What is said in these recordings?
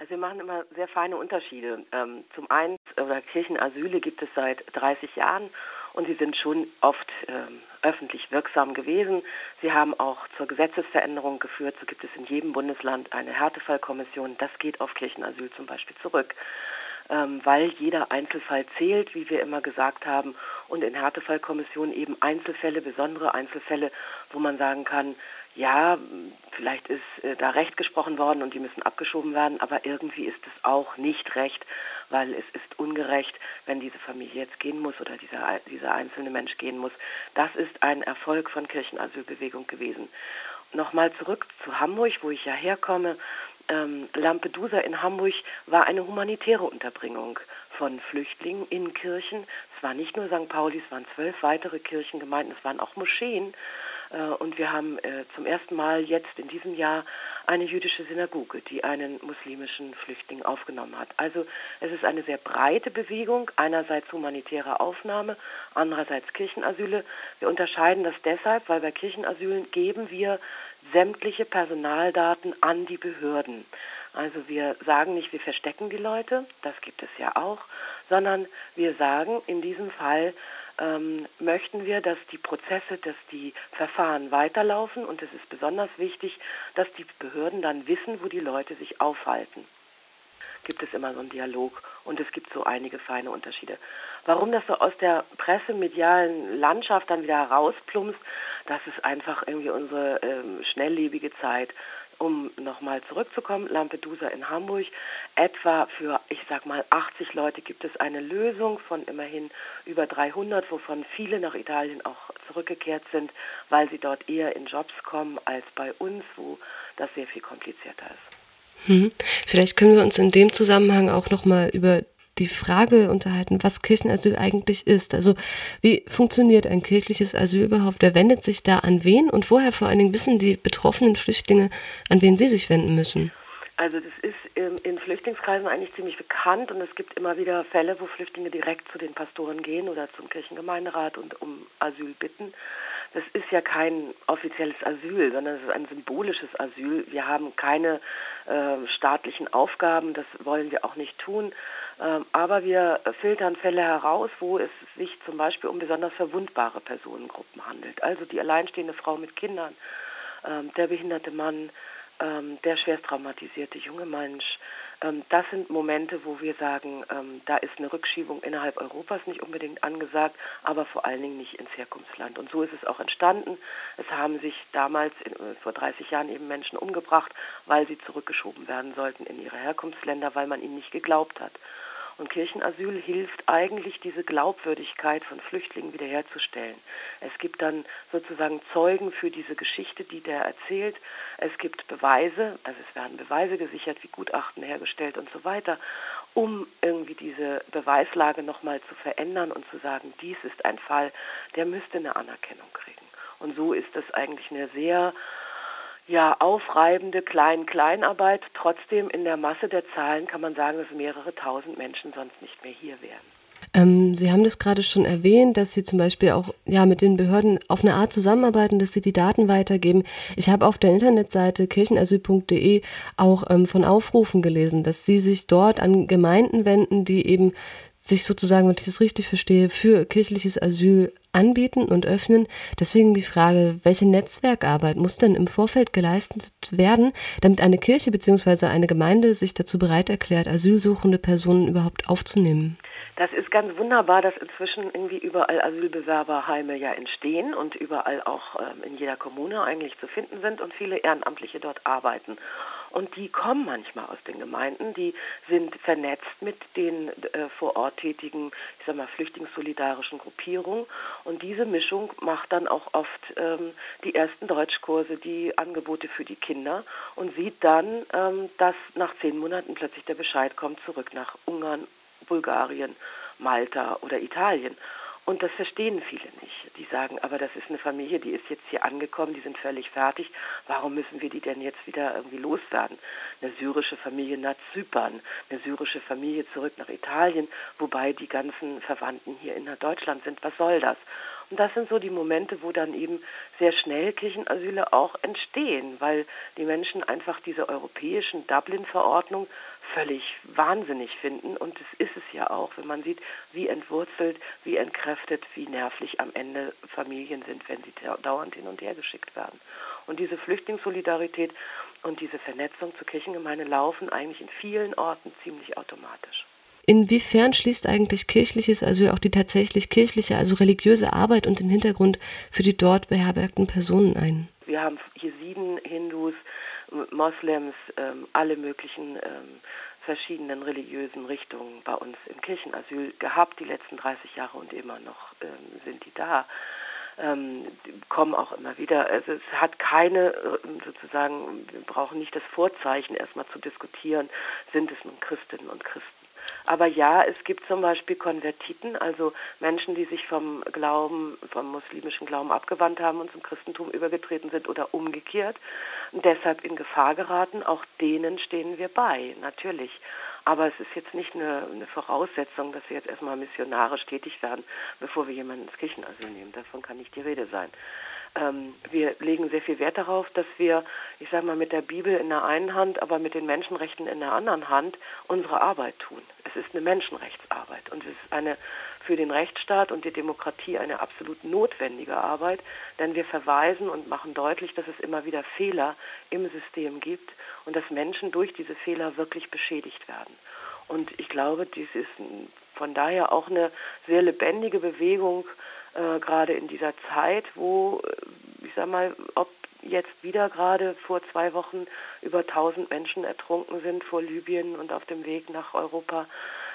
Also wir machen immer sehr feine Unterschiede. Ähm, zum einen, oder Kirchenasyle gibt es seit 30 Jahren und sie sind schon oft ähm, öffentlich wirksam gewesen. Sie haben auch zur Gesetzesveränderung geführt. So gibt es in jedem Bundesland eine Härtefallkommission. Das geht auf Kirchenasyl zum Beispiel zurück, ähm, weil jeder Einzelfall zählt, wie wir immer gesagt haben. Und in Härtefallkommissionen eben Einzelfälle, besondere Einzelfälle, wo man sagen kann, ja, vielleicht ist äh, da Recht gesprochen worden und die müssen abgeschoben werden, aber irgendwie ist es auch nicht Recht, weil es ist ungerecht, wenn diese Familie jetzt gehen muss oder dieser, dieser einzelne Mensch gehen muss. Das ist ein Erfolg von Kirchenasylbewegung gewesen. Nochmal zurück zu Hamburg, wo ich ja herkomme. Ähm, Lampedusa in Hamburg war eine humanitäre Unterbringung von Flüchtlingen in Kirchen. Es war nicht nur St. Pauli, es waren zwölf weitere Kirchengemeinden, es waren auch Moscheen. Äh, und wir haben äh, zum ersten Mal jetzt in diesem Jahr eine jüdische Synagoge, die einen muslimischen Flüchtling aufgenommen hat. Also es ist eine sehr breite Bewegung, einerseits humanitäre Aufnahme, andererseits Kirchenasyle. Wir unterscheiden das deshalb, weil bei Kirchenasylen geben wir sämtliche Personaldaten an die Behörden. Also wir sagen nicht, wir verstecken die Leute, das gibt es ja auch, sondern wir sagen in diesem Fall, ähm, möchten wir, dass die Prozesse, dass die Verfahren weiterlaufen und es ist besonders wichtig, dass die Behörden dann wissen, wo die Leute sich aufhalten. Gibt es immer so einen Dialog und es gibt so einige feine Unterschiede. Warum das so aus der pressemedialen Landschaft dann wieder herausplumpst, das ist einfach irgendwie unsere ähm, schnelllebige Zeit um nochmal zurückzukommen, Lampedusa in Hamburg, etwa für, ich sag mal, 80 Leute gibt es eine Lösung von immerhin über 300, wovon viele nach Italien auch zurückgekehrt sind, weil sie dort eher in Jobs kommen als bei uns, wo das sehr viel komplizierter ist. Hm. Vielleicht können wir uns in dem Zusammenhang auch nochmal über die Frage unterhalten, was Kirchenasyl eigentlich ist. Also wie funktioniert ein kirchliches Asyl überhaupt? Wer wendet sich da an wen? Und woher vor allen Dingen wissen die betroffenen Flüchtlinge, an wen sie sich wenden müssen? Also das ist in Flüchtlingskreisen eigentlich ziemlich bekannt und es gibt immer wieder Fälle, wo Flüchtlinge direkt zu den Pastoren gehen oder zum Kirchengemeinderat und um Asyl bitten. Das ist ja kein offizielles Asyl, sondern es ist ein symbolisches Asyl. Wir haben keine äh, staatlichen Aufgaben, das wollen wir auch nicht tun. Ähm, aber wir filtern Fälle heraus, wo es sich zum Beispiel um besonders verwundbare Personengruppen handelt. Also die alleinstehende Frau mit Kindern, ähm, der behinderte Mann, ähm, der schwerst traumatisierte junge Mensch. Das sind Momente, wo wir sagen, da ist eine Rückschiebung innerhalb Europas nicht unbedingt angesagt, aber vor allen Dingen nicht ins Herkunftsland. Und so ist es auch entstanden. Es haben sich damals äh, vor 30 Jahren eben Menschen umgebracht, weil sie zurückgeschoben werden sollten in ihre Herkunftsländer, weil man ihnen nicht geglaubt hat. Und Kirchenasyl hilft eigentlich, diese Glaubwürdigkeit von Flüchtlingen wiederherzustellen. Es gibt dann sozusagen Zeugen für diese Geschichte, die der erzählt. Es gibt Beweise, also es werden Beweise gesichert, wie Gutachten hergestellt und so weiter, um irgendwie diese Beweislage nochmal zu verändern und zu sagen, dies ist ein Fall, der müsste eine Anerkennung kriegen. Und so ist das eigentlich eine sehr ja, aufreibende Klein-Kleinarbeit. Trotzdem in der Masse der Zahlen kann man sagen, dass mehrere tausend Menschen sonst nicht mehr hier wären. Ähm, Sie haben das gerade schon erwähnt, dass Sie zum Beispiel auch ja, mit den Behörden auf eine Art zusammenarbeiten, dass Sie die Daten weitergeben. Ich habe auf der Internetseite kirchenasyl.de auch ähm, von Aufrufen gelesen, dass Sie sich dort an Gemeinden wenden, die eben sich sozusagen, wenn ich das richtig verstehe, für kirchliches Asyl anbieten und öffnen. Deswegen die Frage, welche Netzwerkarbeit muss denn im Vorfeld geleistet werden, damit eine Kirche bzw. eine Gemeinde sich dazu bereit erklärt, asylsuchende Personen überhaupt aufzunehmen? Das ist ganz wunderbar, dass inzwischen irgendwie überall Asylbewerberheime ja entstehen und überall auch ähm, in jeder Kommune eigentlich zu finden sind und viele Ehrenamtliche dort arbeiten. Und die kommen manchmal aus den Gemeinden, die sind vernetzt mit den äh, vor Ort tätigen, ich sag mal, flüchtlingssolidarischen Gruppierungen. Und diese Mischung macht dann auch oft ähm, die ersten Deutschkurse, die Angebote für die Kinder und sieht dann, ähm, dass nach zehn Monaten plötzlich der Bescheid kommt zurück nach Ungarn, Bulgarien, Malta oder Italien. Und das verstehen viele nicht. Die sagen, aber das ist eine Familie, die ist jetzt hier angekommen, die sind völlig fertig. Warum müssen wir die denn jetzt wieder irgendwie loswerden? Eine syrische Familie nach Zypern, eine syrische Familie zurück nach Italien, wobei die ganzen Verwandten hier in Deutschland sind. Was soll das? Und das sind so die Momente, wo dann eben sehr schnell Kirchenasyle auch entstehen, weil die Menschen einfach diese europäischen Dublin-Verordnung völlig wahnsinnig finden. Und das ist es ja auch, wenn man sieht, wie entwurzelt, wie entkräftet, wie nervlich am Ende Familien sind, wenn sie dauernd hin und her geschickt werden. Und diese Flüchtlingssolidarität und diese Vernetzung zur Kirchengemeinde laufen eigentlich in vielen Orten ziemlich automatisch. Inwiefern schließt eigentlich kirchliches Asyl auch die tatsächlich kirchliche, also religiöse Arbeit und den Hintergrund für die dort beherbergten Personen ein? Wir haben Jesiden, Hindus, Moslems, ähm, alle möglichen ähm, verschiedenen religiösen Richtungen bei uns im Kirchenasyl gehabt, die letzten 30 Jahre und immer noch ähm, sind die da. Ähm, kommen auch immer wieder. Also es hat keine äh, sozusagen, wir brauchen nicht das Vorzeichen erstmal zu diskutieren, sind es nun Christinnen und Christen. Aber ja, es gibt zum Beispiel Konvertiten, also Menschen, die sich vom Glauben, vom muslimischen Glauben abgewandt haben und zum Christentum übergetreten sind oder umgekehrt und deshalb in Gefahr geraten. Auch denen stehen wir bei, natürlich. Aber es ist jetzt nicht eine, eine Voraussetzung, dass wir jetzt erstmal missionarisch tätig werden, bevor wir jemanden ins Kirchenasyl nehmen. Davon kann nicht die Rede sein. Ähm, wir legen sehr viel Wert darauf, dass wir, ich sage mal, mit der Bibel in der einen Hand, aber mit den Menschenrechten in der anderen Hand unsere Arbeit tun. Es ist eine Menschenrechtsarbeit und es ist eine für den Rechtsstaat und die Demokratie eine absolut notwendige Arbeit, denn wir verweisen und machen deutlich, dass es immer wieder Fehler im System gibt und dass Menschen durch diese Fehler wirklich beschädigt werden. Und ich glaube, dies ist von daher auch eine sehr lebendige Bewegung, äh, gerade in dieser Zeit, wo, äh, ich sag mal, ob jetzt wieder gerade vor zwei Wochen über 1000 Menschen ertrunken sind vor Libyen und auf dem Weg nach Europa.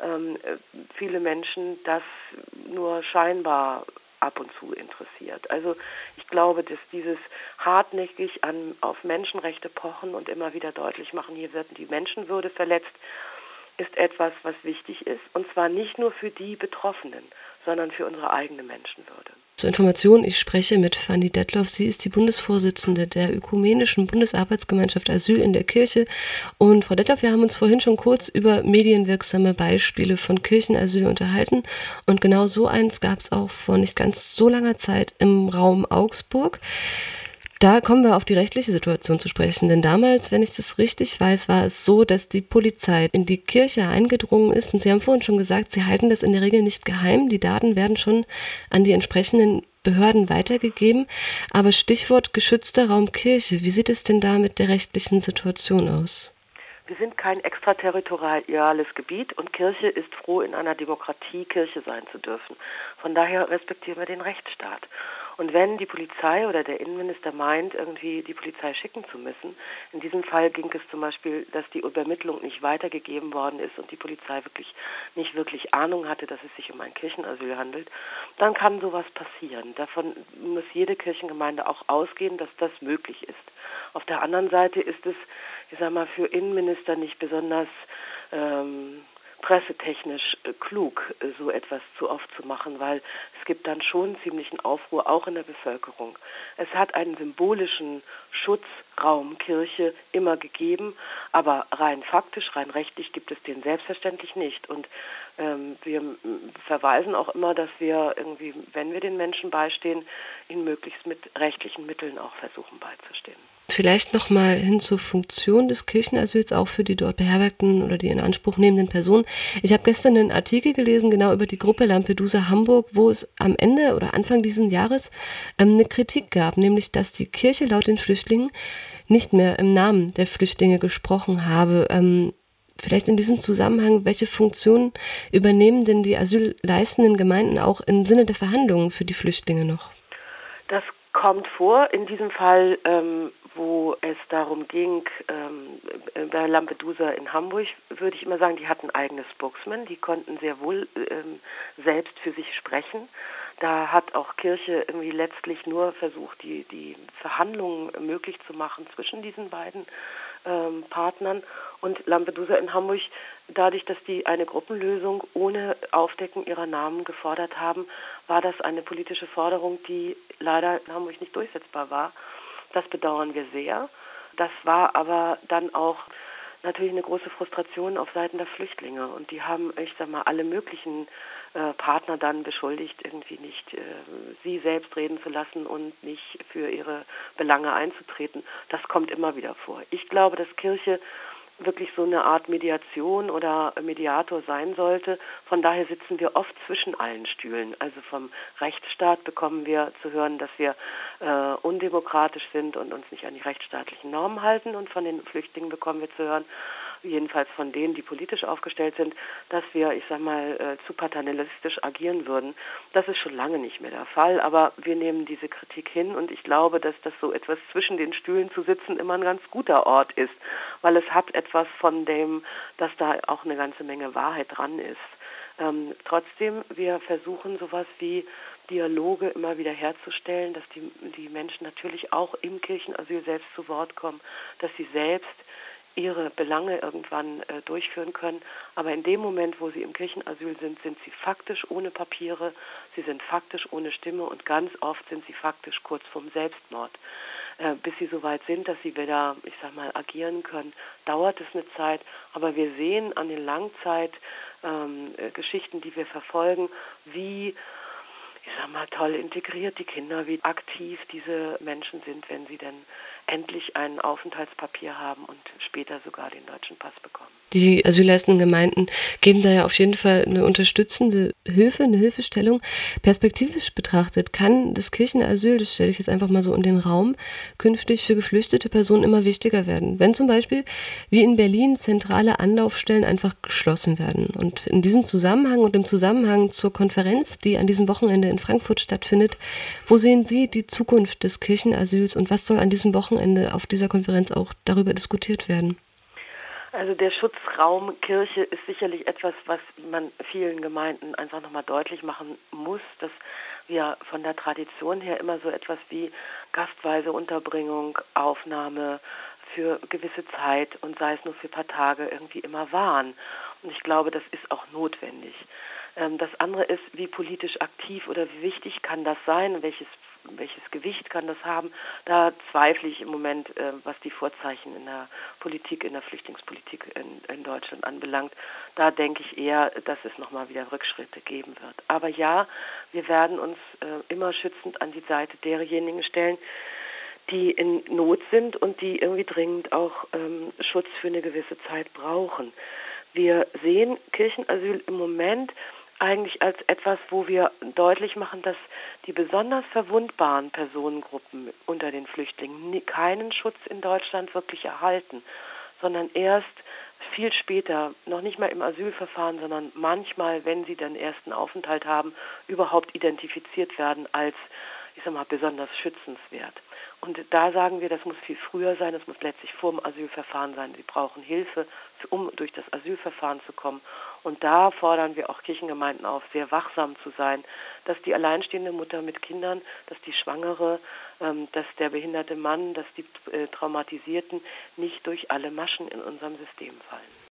Ähm, äh, viele Menschen das nur scheinbar ab und zu interessiert. Also ich glaube, dass dieses hartnäckig an, auf Menschenrechte pochen und immer wieder deutlich machen, hier wird die Menschenwürde verletzt, ist etwas, was wichtig ist. Und zwar nicht nur für die Betroffenen, sondern für unsere eigene Menschenwürde. Zur Information, ich spreche mit Fanny Detloff. Sie ist die Bundesvorsitzende der Ökumenischen Bundesarbeitsgemeinschaft Asyl in der Kirche. Und Frau Detloff, wir haben uns vorhin schon kurz über medienwirksame Beispiele von Kirchenasyl unterhalten. Und genau so eins gab es auch vor nicht ganz so langer Zeit im Raum Augsburg. Da kommen wir auf die rechtliche Situation zu sprechen, denn damals, wenn ich das richtig weiß, war es so, dass die Polizei in die Kirche eingedrungen ist und Sie haben vorhin schon gesagt, Sie halten das in der Regel nicht geheim, die Daten werden schon an die entsprechenden Behörden weitergegeben, aber Stichwort geschützter Raum Kirche, wie sieht es denn da mit der rechtlichen Situation aus? Wir sind kein extraterritoriales Gebiet und Kirche ist froh, in einer Demokratie Kirche sein zu dürfen. Von daher respektieren wir den Rechtsstaat. Und wenn die Polizei oder der Innenminister meint, irgendwie die Polizei schicken zu müssen, in diesem Fall ging es zum Beispiel, dass die Übermittlung nicht weitergegeben worden ist und die Polizei wirklich nicht wirklich Ahnung hatte, dass es sich um ein Kirchenasyl handelt, dann kann sowas passieren. Davon muss jede Kirchengemeinde auch ausgehen, dass das möglich ist. Auf der anderen Seite ist es, ich sag mal, für Innenminister nicht besonders ähm, pressetechnisch äh, klug, äh, so etwas zu oft zu machen, weil es gibt dann schon ziemlichen Aufruhr auch in der Bevölkerung. Es hat einen symbolischen Schutzraum Kirche immer gegeben, aber rein faktisch, rein rechtlich gibt es den selbstverständlich nicht. Und ähm, wir verweisen auch immer, dass wir irgendwie, wenn wir den Menschen beistehen, ihnen möglichst mit rechtlichen Mitteln auch versuchen beizustehen. Vielleicht nochmal hin zur Funktion des Kirchenasyls, auch für die dort beherbergten oder die in Anspruch nehmenden Personen. Ich habe gestern einen Artikel gelesen, genau über die Gruppe Lampedusa Hamburg, wo es am Ende oder Anfang dieses Jahres ähm, eine Kritik gab, nämlich dass die Kirche laut den Flüchtlingen nicht mehr im Namen der Flüchtlinge gesprochen habe. Ähm, vielleicht in diesem Zusammenhang, welche Funktionen übernehmen denn die asylleistenden Gemeinden auch im Sinne der Verhandlungen für die Flüchtlinge noch? Das kommt vor. In diesem Fall ähm, wo es darum ging, ähm, bei Lampedusa in Hamburg, würde ich immer sagen, die hatten eigene Spokesman, die konnten sehr wohl ähm, selbst für sich sprechen. Da hat auch Kirche irgendwie letztlich nur versucht, die, die Verhandlungen möglich zu machen zwischen diesen beiden ähm, Partnern. Und Lampedusa in Hamburg, dadurch, dass die eine Gruppenlösung ohne Aufdecken ihrer Namen gefordert haben, war das eine politische Forderung, die leider in Hamburg nicht durchsetzbar war. Das bedauern wir sehr. Das war aber dann auch natürlich eine große Frustration auf Seiten der Flüchtlinge. Und die haben, ich sag mal, alle möglichen äh, Partner dann beschuldigt, irgendwie nicht äh, sie selbst reden zu lassen und nicht für ihre Belange einzutreten. Das kommt immer wieder vor. Ich glaube, dass Kirche wirklich so eine Art Mediation oder Mediator sein sollte. Von daher sitzen wir oft zwischen allen Stühlen. Also vom Rechtsstaat bekommen wir zu hören, dass wir äh, undemokratisch sind und uns nicht an die rechtsstaatlichen Normen halten. Und von den Flüchtlingen bekommen wir zu hören, jedenfalls von denen, die politisch aufgestellt sind, dass wir, ich sag mal, äh, zu paternalistisch agieren würden. Das ist schon lange nicht mehr der Fall, aber wir nehmen diese Kritik hin und ich glaube, dass das so etwas zwischen den Stühlen zu sitzen immer ein ganz guter Ort ist, weil es hat etwas von dem, dass da auch eine ganze Menge Wahrheit dran ist. Ähm, trotzdem, wir versuchen sowas wie Dialoge immer wieder herzustellen, dass die, die Menschen natürlich auch im Kirchenasyl selbst zu Wort kommen, dass sie selbst ihre Belange irgendwann äh, durchführen können. Aber in dem Moment, wo sie im Kirchenasyl sind, sind sie faktisch ohne Papiere, sie sind faktisch ohne Stimme und ganz oft sind sie faktisch kurz vorm Selbstmord. Äh, bis sie so weit sind, dass sie wieder, ich sag mal, agieren können, dauert es eine Zeit. Aber wir sehen an den Langzeitgeschichten, ähm, äh, die wir verfolgen, wie ich sag mal, toll integriert die Kinder, wie aktiv diese Menschen sind, wenn sie denn endlich ein Aufenthaltspapier haben und später sogar den deutschen Pass bekommen. Die asylleistenden Gemeinden geben da ja auf jeden Fall eine unterstützende Hilfe, eine Hilfestellung. Perspektivisch betrachtet kann das Kirchenasyl, das stelle ich jetzt einfach mal so in den Raum, künftig für geflüchtete Personen immer wichtiger werden. Wenn zum Beispiel wie in Berlin zentrale Anlaufstellen einfach geschlossen werden. Und in diesem Zusammenhang und im Zusammenhang zur Konferenz, die an diesem Wochenende in Frankfurt stattfindet, wo sehen Sie die Zukunft des Kirchenasyls und was soll an diesem Wochenende auf dieser Konferenz auch darüber diskutiert werden? Also der Schutzraum Kirche ist sicherlich etwas, was man vielen Gemeinden einfach nochmal deutlich machen muss, dass wir von der Tradition her immer so etwas wie gastweise Unterbringung, Aufnahme für gewisse Zeit und sei es nur für ein paar Tage irgendwie immer waren. Und ich glaube, das ist auch notwendig. Ähm, das andere ist, wie politisch aktiv oder wie wichtig kann das sein, welches welches Gewicht kann das haben? Da zweifle ich im Moment, äh, was die Vorzeichen in der Politik, in der Flüchtlingspolitik in, in Deutschland anbelangt. Da denke ich eher, dass es nochmal wieder Rückschritte geben wird. Aber ja, wir werden uns äh, immer schützend an die Seite derjenigen stellen, die in Not sind und die irgendwie dringend auch ähm, Schutz für eine gewisse Zeit brauchen. Wir sehen Kirchenasyl im Moment eigentlich als etwas, wo wir deutlich machen, dass die besonders verwundbaren Personengruppen unter den Flüchtlingen keinen Schutz in Deutschland wirklich erhalten, sondern erst viel später, noch nicht mal im Asylverfahren, sondern manchmal, wenn sie den ersten Aufenthalt haben, überhaupt identifiziert werden als, ich sag mal, besonders schützenswert. Und da sagen wir, das muss viel früher sein, das muss letztlich vor dem Asylverfahren sein. Sie brauchen Hilfe, um durch das Asylverfahren zu kommen. Und da fordern wir auch Kirchengemeinden auf, sehr wachsam zu sein, dass die alleinstehende Mutter mit Kindern, dass die Schwangere, ähm, dass der behinderte Mann, dass die äh, Traumatisierten nicht durch alle Maschen in unserem System fallen.